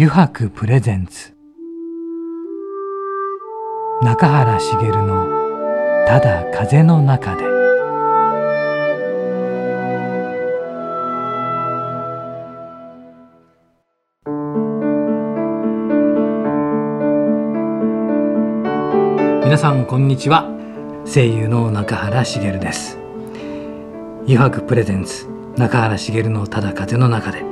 油白プレゼンツ。中原茂の「ただ風の中で」皆さんこんにちは。声優の中原茂です。油白プレゼンツ中原茂のただ風の中で、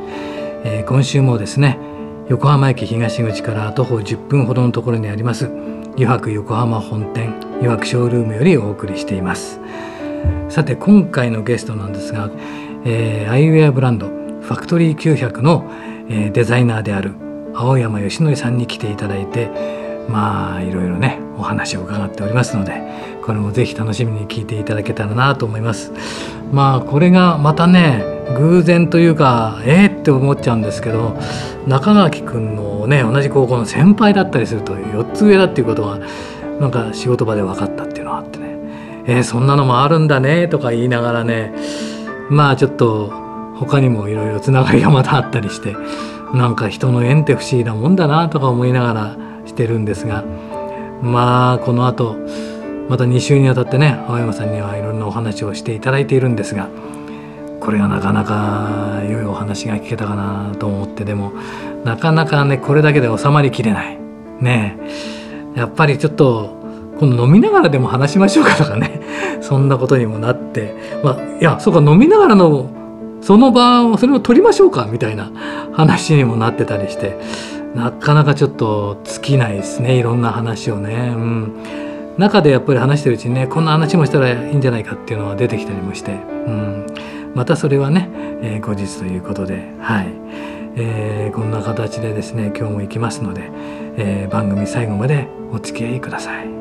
えー、今週もですね横浜駅東口から徒歩10分ほどのところにあります。油白横浜本店油白ショールームよりお送りしています。さて今回のゲストなんですが、えー、アイウェアブランドファクトリー900の、えー、デザイナーである青山義則さんに来ていただいてまあいろいろねお話を伺っておりますのでこれもぜひ楽しみに聞いていただけたらなと思います。まあこれがまたね偶然というかえー、って思っちゃうんですけど中垣君のね同じ高校の先輩だったりすると4つ上だっていうことがなんか仕事場で分かったっていうのがあってね。えー、そんなのもあるんだねとか言いながらねまあちょっと他にもいろいろつながりがまたあったりしてなんか人の縁って不思議なもんだなとか思いながらしてるんですがまあこの後また2週にわたってね青山さんにはいろんなお話をしていただいているんですがこれがなかなか良いお話が聞けたかなと思ってでもなかなかねこれだけで収まりきれない。ねやっぱりちょっと今度飲みながらでも話しましょうかとかね。そんなことにもなって。まあいやそうか飲みながらのその場をそれを取りましょうかみたいな話にもなってたりして。なかなかちょっと尽きないですねいろんな話をね。うん。中でやっぱり話してるうちにねこんな話もしたらいいんじゃないかっていうのは出てきたりもして、うん、またそれはね、えー、後日ということではい、えー、こんな形でですね今日も行きますので、えー、番組最後までお付き合いください。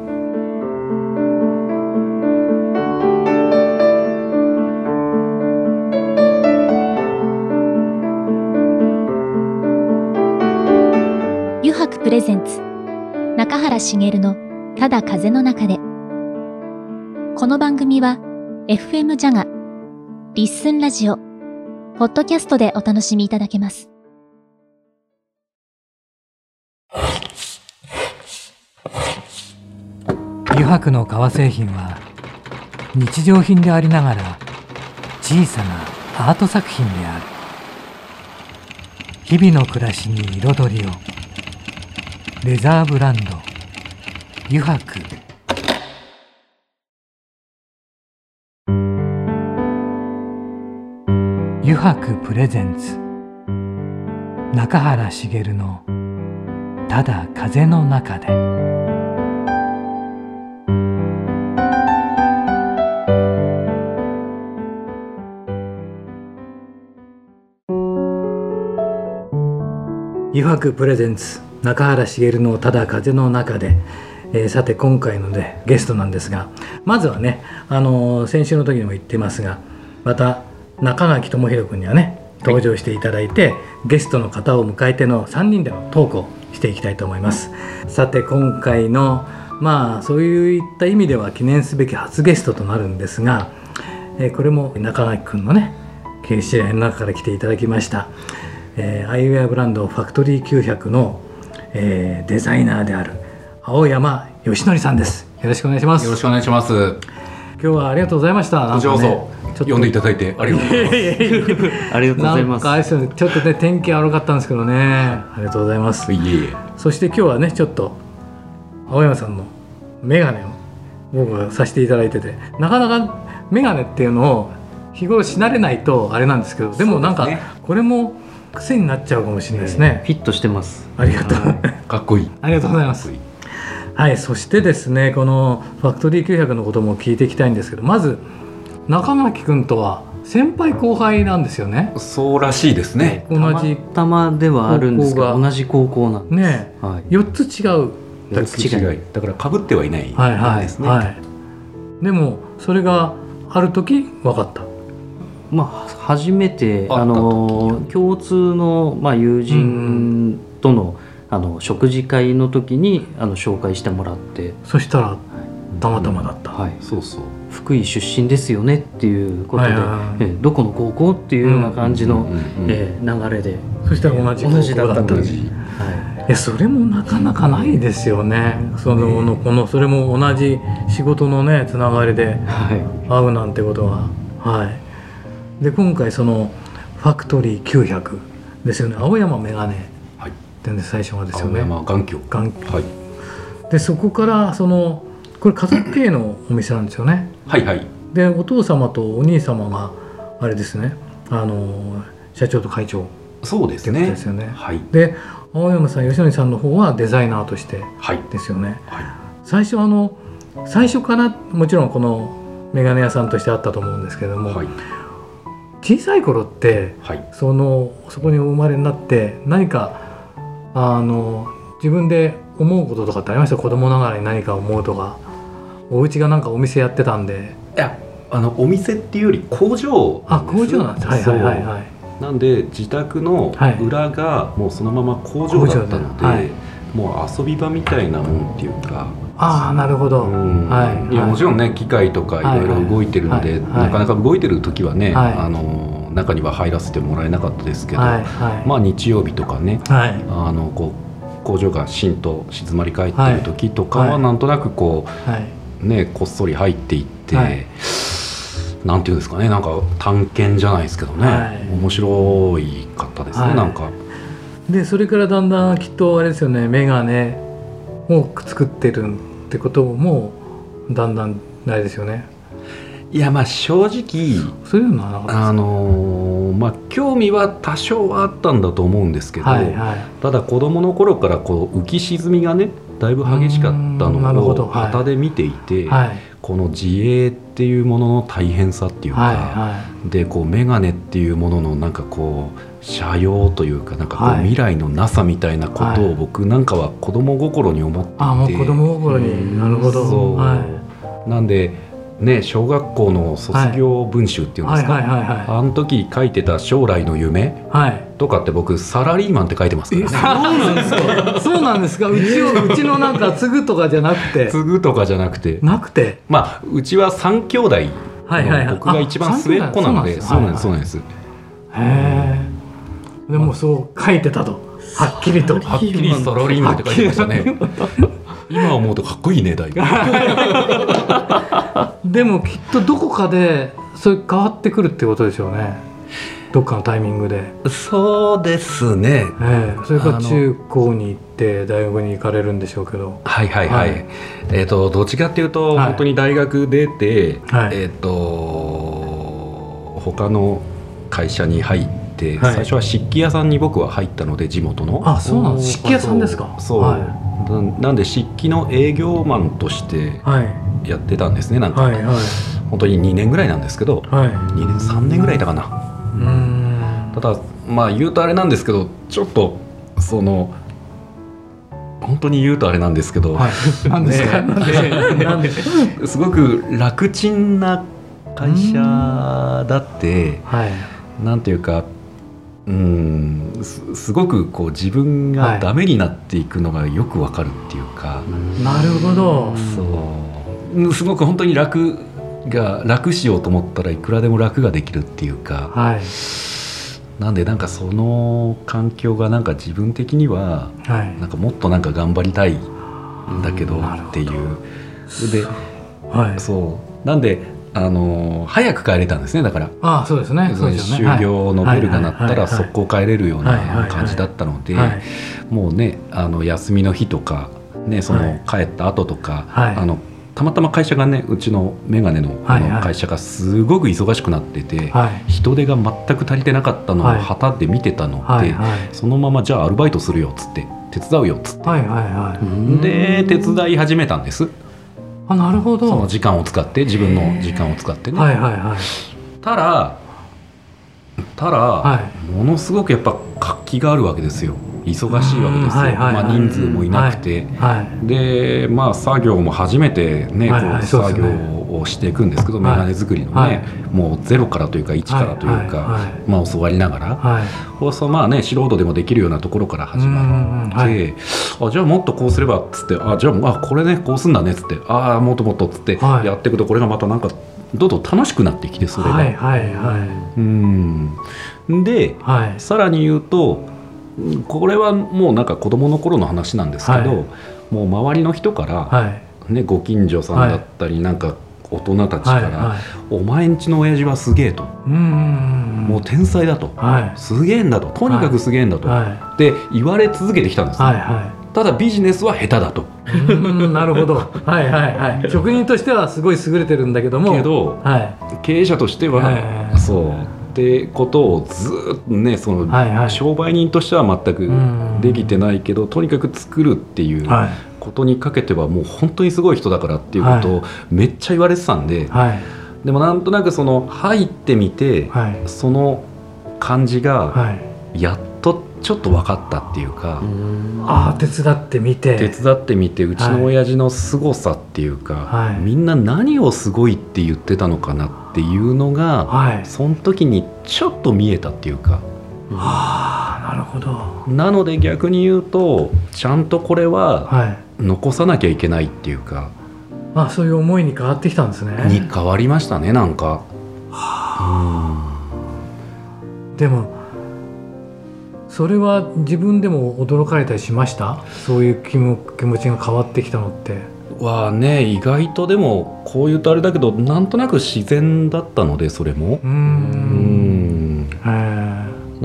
プレゼンツ中原茂のただ風の中でこの番組は FM ジャガリッスンラジオ。ポッドキャストでお楽しみいただけます。油白の革製品は日常品でありながら小さなアート作品である。日々の暮らしに彩りを。レザーブランド。油白。油白プレゼンツ。中原茂の「ただ風の中で」油白プレゼンツ中原茂の「ただ風の中で」えー、さて今回の、ね、ゲストなんですがまずはね、あのー、先週の時にも言ってますがまた中垣智弘君にはね登場していただいて、はい、ゲストの方を迎えての3人でのトークをしていきたいと思います。さて今回のまあそういった意味では記念すべき初ゲストとなるんですが、えー、これも中垣君のね経営知り合いの中から来ていただきました、えー、アイウェアブランドファクトリー900のえー、デザイナーである青山義則さんです。よろしくお願いします。よろしくお願いします今日はありがとうございました。こちらこそ、呼んでいただいてありがとうございます。ありがとうございます。ちょっとね天気悪かったんですけどね。ありがとうございます。いえいえ。そして今日はねちょっと青山さんの眼鏡を僕がさせていただいてて。なかなか眼鏡っていうのを日頃し慣れないとあれなんですけどでもなんかこれも癖になっちゃうかもしれないですね、フィットしてます。ありがとう、かっこいい。ありがとうございますはいそしてですねこのファクトリー900のことも聞いていきたいんですけどまず中垣君とは先輩後輩なんですよね。そうらしいですね。同じたまではあるんですが。同じ高校なんです。ね、はい、4つ違う。4つ違い。だからかぶってはいないですね、はいはいはい、でもそれがある時分かった。まあ、初めてあの共通の、まあ、友人との,、あの食事会の時にあの紹介してもらって。そしたらたまたまだった、はい、そうそう。福井出身ですよねっていうことで、えどこの高校っていうような感じの、え流れで。そしたら同じ同じだったんですい。やそれもなかなかないですよね。そののこのそれも同じ仕事のねつながりで会うなんてことは。はい。で今回そのファクトリー900ですよね。青山メガネってんで最初はですよね。眼鏡眼鏡、はい、でそこからそのこれ家族系のお店なんですよね。はいはい。でお父様とお兄様があれですね。あの社長と会長。そうですね。ですよね、はい、で青山さん吉野さんの方はデザイナーとしてですよね、はい、最初あの最初からもちろんこの眼鏡屋さんとしてあったと思うんですけども、はい、小さい頃って、はい、そのそこにお生まれになって何かあの自分で思うこととかってありました？子供ながらに何か思うとか。お家がなんかお店やってたんで。いやあのお店っていうより工場あ工場なんですはいはいはいはい。なんで自宅の裏がもうそのまま工場だったので、はい、もう遊び場みたいなもんっていうか。ああなるほど、はい、いやもちろんね機械とかいろいろ動いてるので、なかなか動いてる時はね、あの中には入らせてもらえなかったですけど、まあ日曜日とかね、あのこう工場がしんと静まり返ってる時とかはなんとなくこう、ねこっそり入っていって。なんていうんですかねなんか探検じゃないですけどね、はい、面白い方ですね、はい、なんか。でそれからだんだんきっとあれですよね眼鏡を作ってるってこともだんだんないですよね。いやまあ正直そういうのはあのー、まあ興味は多少はあったんだと思うんですけど、はいはい、ただ子供の頃からこう浮き沈みがねだいぶ激しかったのを旗で見ていて、はい、この自営っていうものの大変さっていうか、はいはい、でこう眼鏡っていうもののなんかこう斜陽というかなんかこう未来のなさみたいなことを僕なんかは子供心に思っていて、あもう子供心に、なるほど。そう、はい、なんでね、小学校の卒業文集っていうんですか、あの時書いてた将来の夢、はい、とかって僕サラリーマンって書いてますからね。そうなんですか。そうなんですか。うちをうちのなんか継ぐとかじゃなくて。継ぐとかじゃなくて。なくて？まあうちは三兄弟はいはいはい、僕が一番末っ子なので、そうなんですそうなんです。へえ。でもそう書いてたと。はっきりと。はっきりサラリーマンって書いてましたね。今思うとかっこいいねだいぶ。でもきっとどこかでそれ変わってくるってことでしょうね。どっかのタイミングで。そうですね、えー、それから中高に行って大学に行かれるんでしょうけど。はいはいはい、はい、えっ、ー、とどっちかっていうと、はい、本当に大学出て、はい、えっ、ー、と他の会社に入って最初は漆器屋さんに僕は入ったので地元の。あそうなんです漆器屋さんですか。そう、はいなんで漆器の営業マンとしてやってたんですね、はい、なんか、はいはい、本当に2年ぐらいなんですけど、はい、2年3年ぐらいいたかな。ただまあ言うとあれなんですけどちょっとその本当に言うとあれなんですけど、はい、なんですか、ね、すごく楽ちんな会社だって、はい、なんていうかうんすごくこう自分がダメになっていくのがよくわかるっていうか、はい、なるほど。そう。すごく本当に楽が楽しようと思ったらいくらでも楽ができるっていうか、はい、なんでなんかその環境がなんか自分的には、はい、なんかもっとなんか頑張りたいんだけどっていう。で、はい、そう。なんであの早く帰れたんですねだから。あそうですね。就業のベルが鳴ったら速攻帰れるような感じだったのでもうねあの休みの日とか、ね、その帰った後とか、あのたまたま会社がねうちの眼鏡のの会社がすごく忙しくなってて、人手が全く足りてなかったのを旗で見てたので、そのままじゃあアルバイトするよっつって手伝うよっつって、で手伝い始めたんです。あなるほど。その時間を使って自分の時間を使ってね。はいはいはい、ただただ、はい、ものすごくやっぱ活気があるわけですよ。忙しいわけですよ、まあ、人数もいなくて、はい。はい、でまあ作業も初めてね、はいはい、こう作業をしていくんですけど、眼鏡作りのね、もうゼロからというか1からとい。うか、まあ、教わりながら、はい、そうまあね素人でもできるようなところから始まって、あじゃあもっとこうすればっつってあじゃああこれねこうすんだねっつってああもっともっとっつってやっていくとこれがまたなんかどんどん楽しくなってきてそれが。はいはいはい、うん。で、はい、さらに言うとこれはもうなんか子供の頃の話なんですけど、はい、もう周りの人から、はい、ね、ご近所さんだったり、なんか大人たちから、お前んちの親父はすげえと、もう天才だと、はい、すげえんだと。とにかくすげえんだと、はい、言われ続けてきたんです、ね、ただビジネスは下手だと。なるほど。はいはいはい。職人としてはすごい優れてるんだけども。けど、はい、経営者としては、はい、そう。ってことをずっとねその、はいはい、商売人としては全くできてないけど、とにかく作るっていうことにかけてはもう本当にすごい人だからっていうことをめっちゃ言われてたんで、はい、でもなんとなくその入ってみて、はい、その感じがやっとちょっと分かったっていうか、ああ手伝ってみて。手伝ってみてうちの親父の凄さっていうか、はい、みんな何をすごいって言ってたのかなっていうのが、はい、その時にちょっと見えたっていうか。はあなるほど。なので逆に言うとちゃんとこれは残さなきゃいけないっていうか、まあ、そういう思いに変わってきたんですね。に変わりましたねなんか、はあ、でもそれは自分でも驚かれたりしました？そういう気持ちが変わってきたのって。はね意外とでもこう言うとあれだけどなんとなく自然だったのでそれも。うん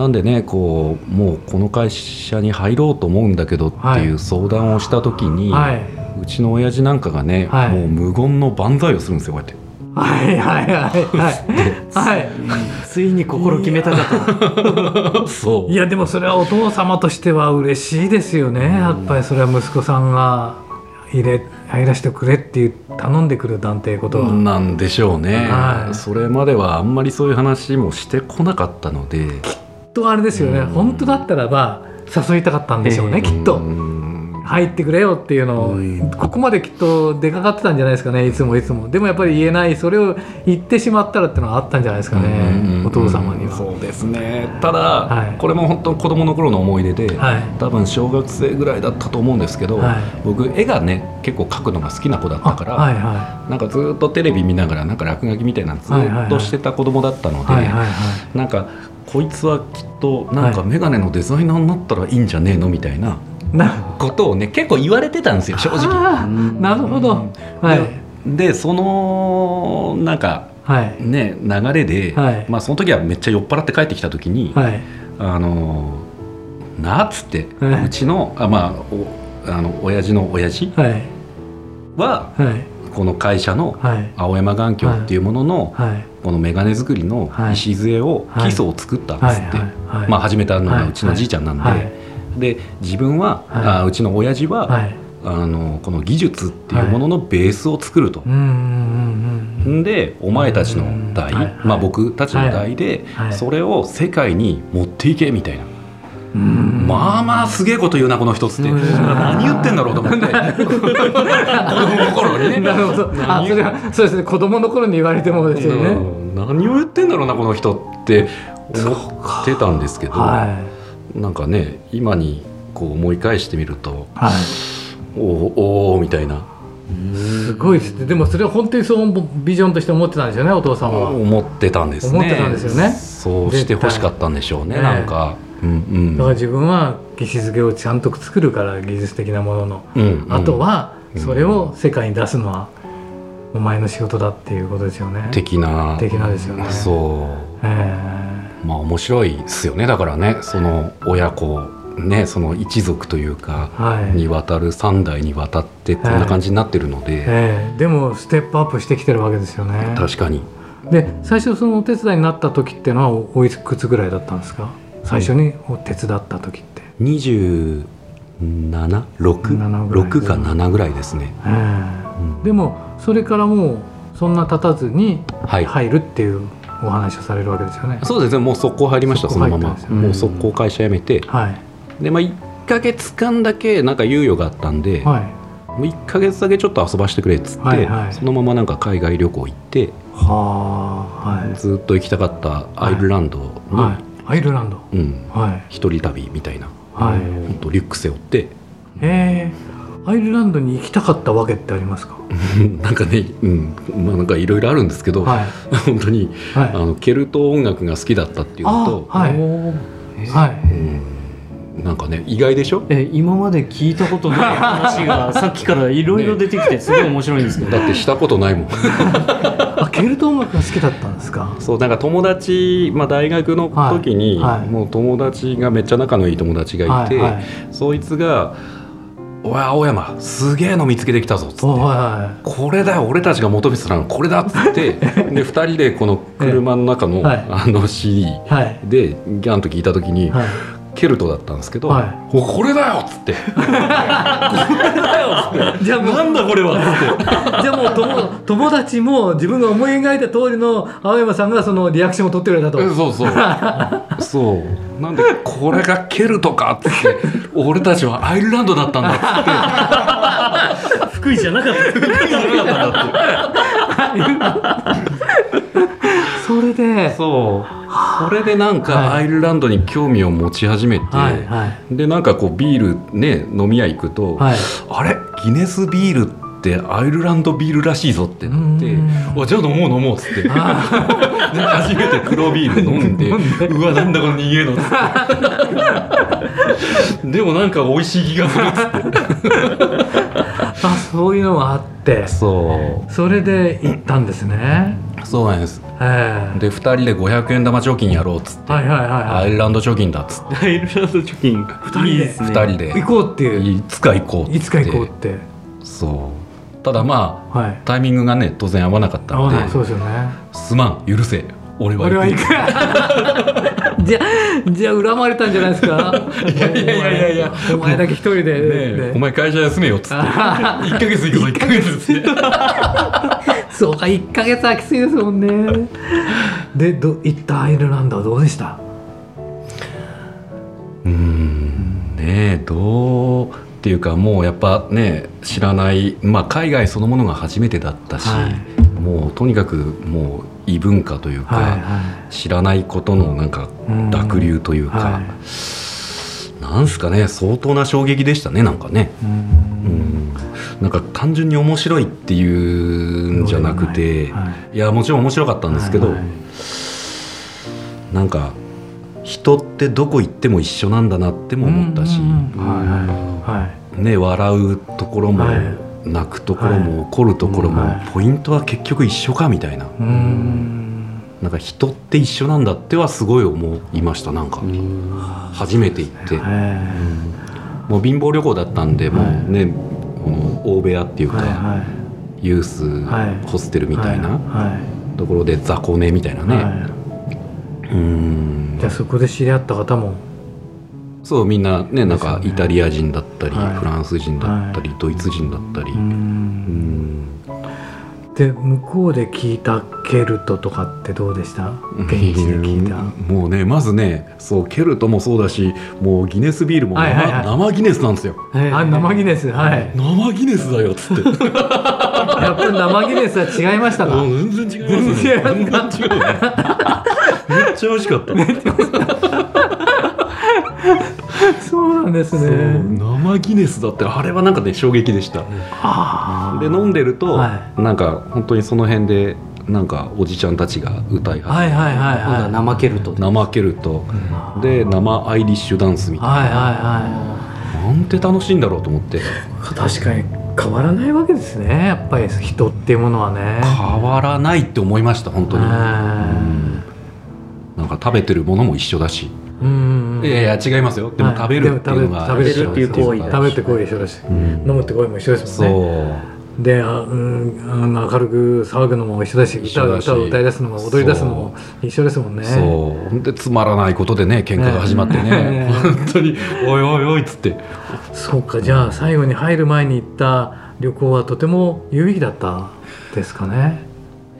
なんでねこうもうこの会社に入ろうと思うんだけどっていう相談をした時に、はい、うちの親父なんかがね、はい、もう無言の万歳をするんですよこうやって。はいはいはい はい、ついに心決めたかと。そう。いやでもそれはお父様としては嬉しいですよね、やっぱりそれは息子さんが入れ入らせてくれっていう頼んでくるなんてことは。なんでしょうね、はい、それまではあんまりそういう話もしてこなかったので。きっとあれですよね、本当だったらば誘いたかったんでしょうね、きっと。入ってくれよっていうのを、ここまできっと出かかってたんじゃないですかねいつもいつも。でもやっぱり言えないそれを言ってしまったらっていうのはあったんじゃないですかね、お父様には。そうですね。ただ、はい、これも本当子供の頃の思い出で、はい、多分小学生ぐらいだったと思うんですけど、はい、僕絵がね結構描くのが好きな子だったから、はいはい、なんかずっとテレビ見ながらなんか落書きみたいなずっとしてた子供だったので、なんかこいつはきっとなんか眼鏡のデザイナーになったらいいんじゃねえのみたいなことをね結構言われてたんですよ正直。なるほど、はい、でそのなんか、はい、ね流れで、はい、まあその時はめっちゃ酔っ払って帰ってきた時に、はい、あのなっつって、はい、うちのあまあおあの親父の親父は、はい、この会社の青山眼鏡っていうものの、この眼鏡作りの礎を、基礎を作ったんですって、まあ始めたのがうちのじいちゃんなんで。で自分は、はい、あうちの親父は、はい、あのこの技術っていうもののベースを作ると。でお前たちの代、まあ、僕たちの代で、それを世界に持っていけみたいな。まあまあすげえこと言うなこの人っつって。何言ってんだろうと思って。子供の頃にね。なるほど。あそれはそうですね。子供の頃に言われてもですよね、何を言ってんだろうなこの人って思ってたんですけど、はい。なんかね今にこう思い返してみると、はい、おおみたいな。すごいですね。でもそれは本当にそうビジョンとして思ってたんですよねお父様は。思ってたんですね。思ってたんですよね。そうしてほしかったんでしょうね、ね、なんか、うんうん、だから自分は技術付けをちゃんと作るから技術的なものの、うんうん、あとはそれを世界に出すのはお前の仕事だっていうことですよね。的な。的なですよね。そう、えーまあ面白いですよねだからね。その親子ねその一族というか、はい、にわたる3代にわたってこんな感じになってるので、えー、でもステップアップしてきてるわけですよね。確かに。で最初そのお手伝いになった時っていうのはおいくつぐらいだったんですか？最初にお手伝った時って、うん、27 6か7ぐらいですね、でもそれからもうそんな経たずに入るっていう、はいお話をされるわけですよね。そうですね。もう速攻入りましたそのまま、もう速攻会社辞めて、はい、でまあ1か月間だけなんか猶予があったんで、はい、もう1か月だけちょっと遊ばしてくれっつって、はいはい、そのままなんか海外旅行行っては、はい、ずっと行きたかったアイルランドに、はい、アイルランド、うん。はい、一人旅みたいな、はい、本当リュック背負って。へえ。アイルランドに行きたかったわけってありますか？なんかね、うん。まあ、なんかいろいろあるんですけど、はい、本当に、はい、あのケルト音楽が好きだったっていうのと、はい。はい。うん、なんかね意外でしょ？え今まで聞いたことない話が さっきからいろいろ出てきてすごい面白いんですけど、だってしたことないもん。あケルト音楽が好きだったんですか？そうなんか友達、まあ、大学の時に、はいはい、もう友達がめっちゃ仲のいい友達がいて、はいはい、そいつが「おい青山すげえの見つけてきたぞ」っつって、はいはい、これだよ俺たちが求めてたのこれだ」っつって。で2人でこの車の中の,、あの CD でギャンと聞いた時に、ケルトだったんですけど「はい、おこれだよ!」っつって「これだよ!」っつって「じゃあなんだこれは!」っつって。じゃあもう友友達も自分が思い描いた通りの青山さんがそのリアクションを取ってくれたと。そうそう。そう。なんでこれがケルトかっつって俺たちはアイルランドだったんだっつって。福井じゃなかった。福井じゃなかったってそれで。そう。それでなんかアイルランドに興味を持ち始めて、はいはい、でなんかこうビールね飲み屋行くと、はい、あれ？ギネスビールってアイルランドビールらしいぞってなって「おじゃあ飲もう飲もう」っつって。初めて黒ビール飲んで「うわなんだこの逃げの」っつって。でもなんか美味しい気がするっつって。あそういうのがあって。そう。それで行ったんですねそうなんです。で2人で500円玉貯金やろうっつって、はいはいはいはい、アイルランド貯金だっつって。アイルランド貯金2人で。2人で。行こうって。いういつか行こういつか行こうって。そう。ただまあ、はい、タイミングがね当然合わなかったので。そうですよね。すまん。許せ。俺は行くじゃじゃあ恨まれたんじゃないですか？いやいやいやいや。お前だけ一人で、ねね、お前会社休めよっつって。1か月行くぞ1か月ってそうか1か月はきついですもんね。でど行ったアイルランドはどうでした？うんねどうっていうかもうやっぱね知らない、まあ、海外そのものが初めてだったし、はい、もうとにかくもう異文化というか、はいはい、知らないことのなんか濁流というか、はい、なんすかね相当な衝撃でしたねなんかね。うん。なんか単純に面白いっていうんじゃなくて、はい、いやもちろん面白かったんですけど、はい。はい、なんか人ってどこ行っても一緒なんだなっても思ったし、ね笑うところも、はい泣くところも怒るところも、ポイントは結局一緒かみたいな。なんか人って一緒なんだってはすごい思いましたなんか。初めて行って、もう貧乏旅行だったんで、もうねこの大部屋っていうか、ユースホステルみたいなところで雑魚寝みたいなね、うん。じゃあそこで知り合った方もそうみんなねなんかイタリア人だったり、はい、フランス人だったり、はい、ドイツ人だったり。うん。で向こうで聞いたケルトとかってどうでした？現地で聞いた。もうねまずねそうケルトもそうだしもうギネスビールも生はいはいはい、生ギネスなんですよ、あ生ギネス。はい。生ギネスだよっつって。やっぱり生ギネスは違いましたか？全然違いますね。全然違うね。めっちゃ美味しかったなんですね。生ギネスだったらあれはなんかね衝撃でした、で飲んでると、はい、なんか本当にその辺でなんかおじちゃんたちが歌い始めて、はいはいはいはい、生ケルト生ケルト、で生アイリッシュダンスみたいな、はいはいはい、なんて楽しいんだろうと思って。確かに変わらないわけですね。やっぱり人っていうものはね。変わらないって思いました本当に、うん、なんか食べてるものも一緒だし。うんいやいや違いますよ。でも食べるっていうのが、食べるっていう行為食べて行為一緒だし、飲むって行為も一緒ですもんね。であ、うん、明るく騒ぐのも一緒だし歌歌を歌い出すのも踊り出すのも一緒ですもんね。そう。でつまらないことでね喧嘩が始まってね。本当に「おいおいおい」っつって。そうかじゃあ最後に入る前に行った旅行はとても有意義だったですかね。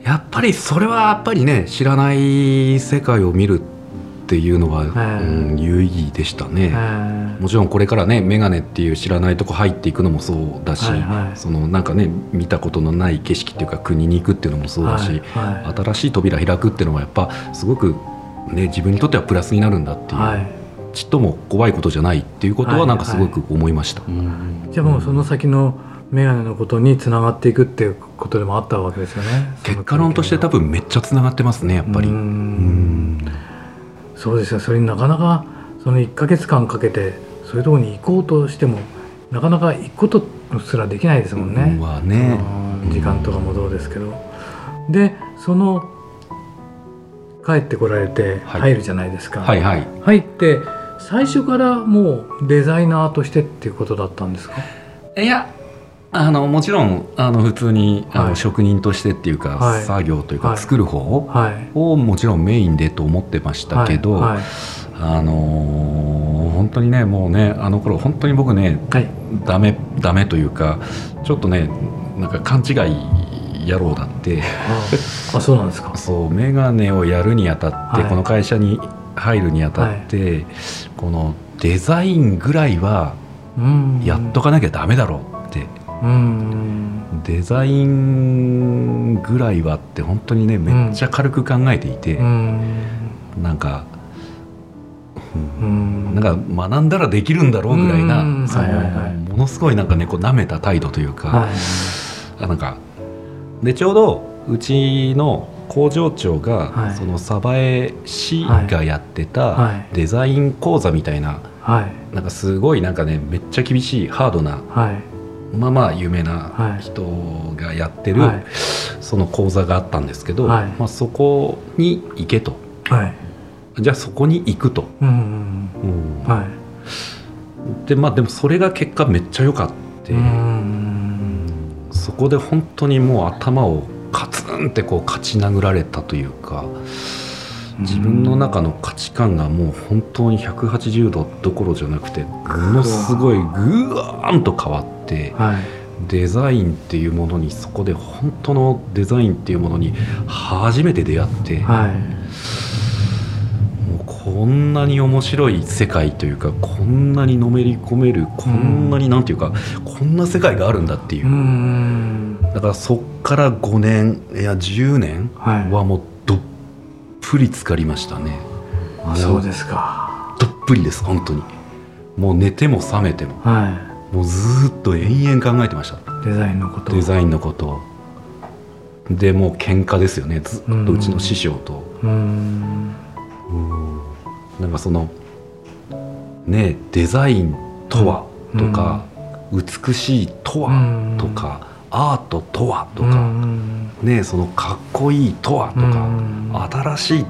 やっぱりそれはやっぱりね知らない世界を見るっていうのは、うん、有意義でしたね。もちろんこれからね眼鏡っていう知らないとこ入っていくのもそうだし、はいはい、そのなんかね見たことのない景色っていうか国に行くっていうのもそうだし、はいはい、新しい扉開くっていうのはやっぱすごく、ね、自分にとってはプラスになるんだっていう、はい、ちっとも怖いことじゃないっていうことはなんかすごく思いました。はいはい、じゃあもうその先の眼鏡のことにつながっていくっていうことでもあったわけですよね。結果論として多分めっちゃつながってますねやっぱり。うんそうですよそれになかなかその1か月間かけてそういうところに行こうとしてもなかなか行くことすらできないですもんね。うん、ね時間とかもどうですけど。でその帰ってこられて入るじゃないですか。はいはい、入って最初からもうデザイナーとしてっていうことだったんですか？いやあのもちろんあの普通に、あの職人としてっていうか、はい、作業というか、作る方をもちろんメインでと思ってましたけど、あのー、本当にねもうねあの頃本当に僕ね、はい、ダメダメというかちょっとねなんか勘違い野郎だって。あそうなんですか。そう眼鏡をやるにあたって、この会社に入るにあたって、このデザインぐらいはやっとかなきゃダメだろうデザインぐらいはって本当にねめっちゃ軽く考えていて、うん、なんか、うん、なんか学んだらできるんだろうぐらいな、ものすごいなんかねこう舐めた態度というか、はい、なんかでちょうどうちの工場長が、はい、その鯖江市がやってたデザイン講座みたいな、はい、なんかすごいなんかねめっちゃ厳しいハードな、まあまあ有名な人がやってる、はい、その講座があったんですけど、はい、まあ、そこに行けと、はい、じゃあそこに行くと。うんうんはい、でまあでもそれが結果めっちゃ良かった。そこで本当にもう頭をカツンってこう勝ち殴られたというか。自分の中の価値観がもう本当に180度どころじゃなくてものすごいぐわーんと変わって、はい、デザインっていうものにそこで本当のデザインっていうものに初めて出会って、はい、もうこんなに面白い世界というかこんなにのめり込めるこんなになんていうか、こんな世界があるんだっていう。だからそっから5年いや10年はもうぷり浸かりましたね。そうですか。どっぷりです本当に。もう寝ても覚めても、はい、もうずっと延々考えてました。デザインのことデザインのことでもう喧嘩ですよね。ずっとうちの師匠と。うん。なんかそのねデザインとはとか、美しいとはとか、アートとはとか、ね、そのかっこいいとはとか、新しい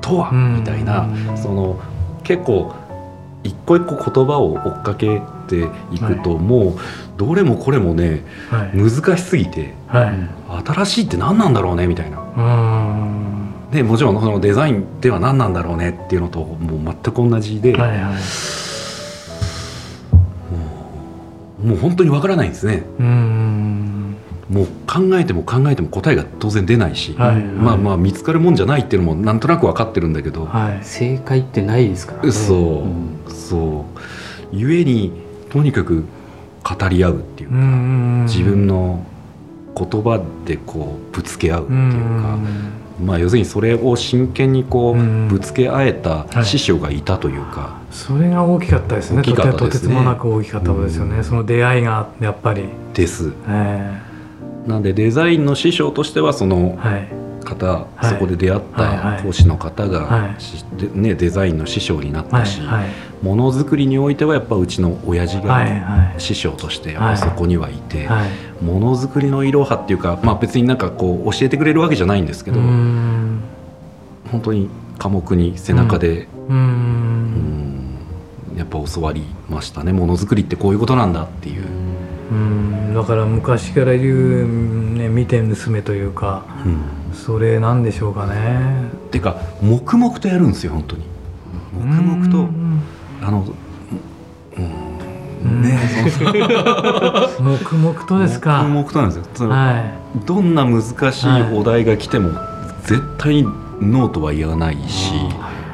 とはみたいな、その結構一個一個言葉を追っかけていくと、はい、もうどれもこれもね、はい、難しすぎて、はい、新しいって何なんだろうねみたいな。でもちろんそのデザインでは何なんだろうねっていうのともう全く同じで、はいはい、もう本当にわからないんですね。うん。もう考えても考えても答えが当然出ないし、はい。はい、まあまあ見つかるもんじゃないっていうのもなんとなく分かってるんだけど、はい、正解ってないですからね。そう、うん、そう。ゆえにとにかく語り合うっていうか自分の言葉でこうぶつけ合うっていうかまあ要するにそれを真剣にこうぶつけ合えた師匠がいたというか、はい、それが大きかったですね。ね。とてつもなく大きかったですよね、その出会いがやっぱり。です、えーなんでデザインの師匠としてはその方、はい、そこで出会った講師の方が、はい、ね、デザインの師匠になったし、ものづくりにおいてはやっぱうちの親父が師匠としてやっぱそこにはいて、ものづくりのいろはっていうか、まあ、別になんかこう教えてくれるわけじゃないんですけど本当に科目に背中で。うんやっぱ教わりましたねものづくりってこういうことなんだっていう。うんだから昔から言う、ね、見て盗めというか、うん、それなんでしょうかね。てか黙々とやるんですよ本当に。黙々とあの、うん、ね 黙々とですか。黙々となんですよ。はい、どんな難しいお題が来ても、はい、絶対にノーとは言わないし、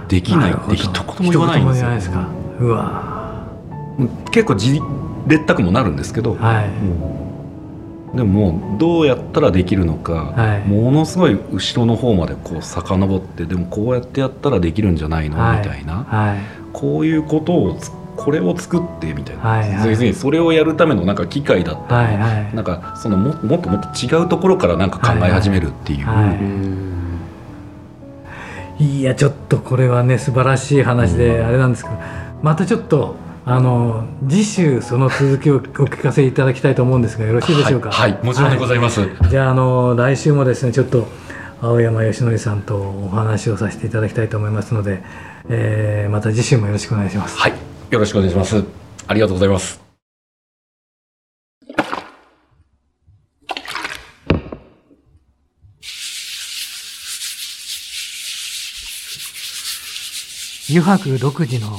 できないって一言も言わないんですよ。うわ。結構じれったくもなるんですけど、はい、でももうどうやったらできるのか、はい、ものすごい後ろの方までこう遡ってでもこうやってやったらできるんじゃないの、はい、みたいな、はい、こういうことをこれを作ってみたいな、はいはい、それをやるためのなんか機械だったり、はいはい、なんかそのももっともっと違うところからなんか考え始めるっていう。はい。はいいやちょっとこれはね素晴らしい話であれなんですけど、またちょっとあの次週その続きをお聞かせいただきたいと思うんですがよろしいでしょうか？はい、はい、もちろんでございます。はい、じゃああの来週もですねちょっと青山義則さんとお話をさせていただきたいと思いますので、えー、また次週もよろしくお願いします。はい、よろしくお願いします。ありがとうございます。油白独自の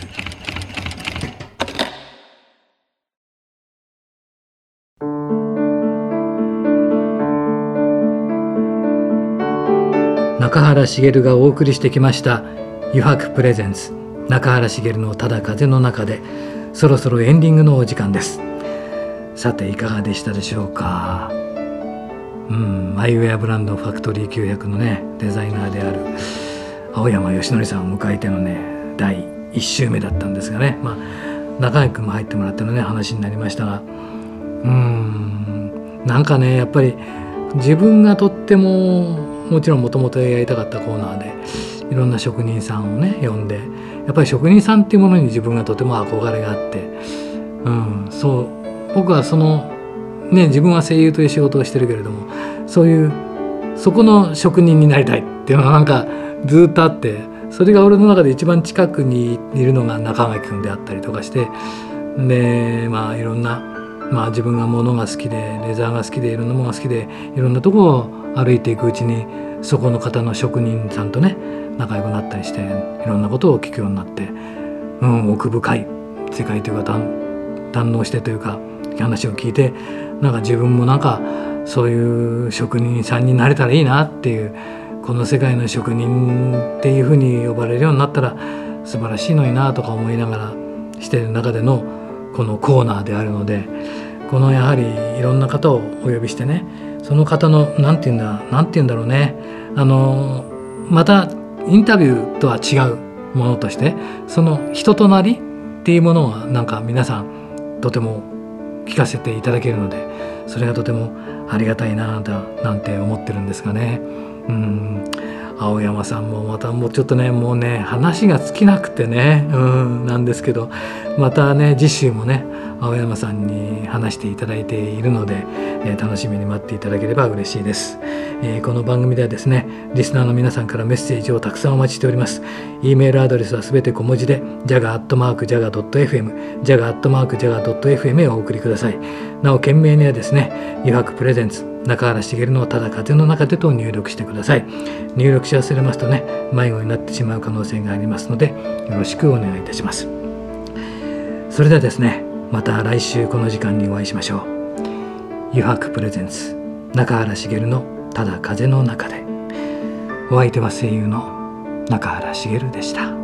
中原茂がお送りしてきました「油白プレゼンツ中原茂のただ風の中で」そろそろエンディングのお時間です。さていかがでしたでしょうか。うんマイウェアブランドファクトリー900のねデザイナーである青山義則さんを迎えてのね第1週目だったんですがね。まあ中居君も入ってもらってのね話になりましたが。うんなんかねやっぱり自分がとってももちろんもともとやりたかったコーナーでいろんな職人さんをね呼んでやっぱり職人さんっていうものに自分がとても憧れがあって、うん、そう僕はそのね自分は声優という仕事をしてるけれどもそういうそこの職人になりたいっていうのがなんかずっとあってそれが俺の中で一番近くにいるのが中垣君であったりとかしてでまあいろんなまあ自分が物が好きでレザーが好きでいろんなものが好きでいろんなとこを歩いていくうちにそこの方の職人さんとね仲良くなったりしていろんなことを聞くようになって、うん、奥深い世界というか堪能してというか話を聞いてなんか自分もなんかそういう職人さんになれたらいいなっていうこの世界の職人っていうふうに呼ばれるようになったら素晴らしいのになとか思いながらしてる中でのこのコーナーであるのでこのやはりいろんな方をお呼びしてねその方の何て言うんだ何て言うんだろうね。あのまたインタビューとは違うものとしてその人となりっていうものはなんか皆さんとても聞かせていただけるのでそれがとてもありがたいななんて思ってるんですがね。うん。青山さんもまたもうちょっとねもうね話が尽きなくてねうんなんですけどまたね次週もね青山さんに話していただいているので、えー、楽しみに待っていただければ嬉しいです、えー、この番組ではですねリスナーの皆さんからメッセージをたくさんお待ちしております。e メールアドレスはすべて小文字で jaga.jaga.fm jaga.jaga.fm へお送りください。なお件名にはですね余白プレゼンツ中原茂のただ風の中でと入力してください。入力し忘れますとね迷子になってしまう可能性がありますのでよろしくお願いいたします。それではですねまた来週この時間にお会いしましょう。油白プレゼンツ中原茂のただ風の中で。お相手は声優の中原茂でした。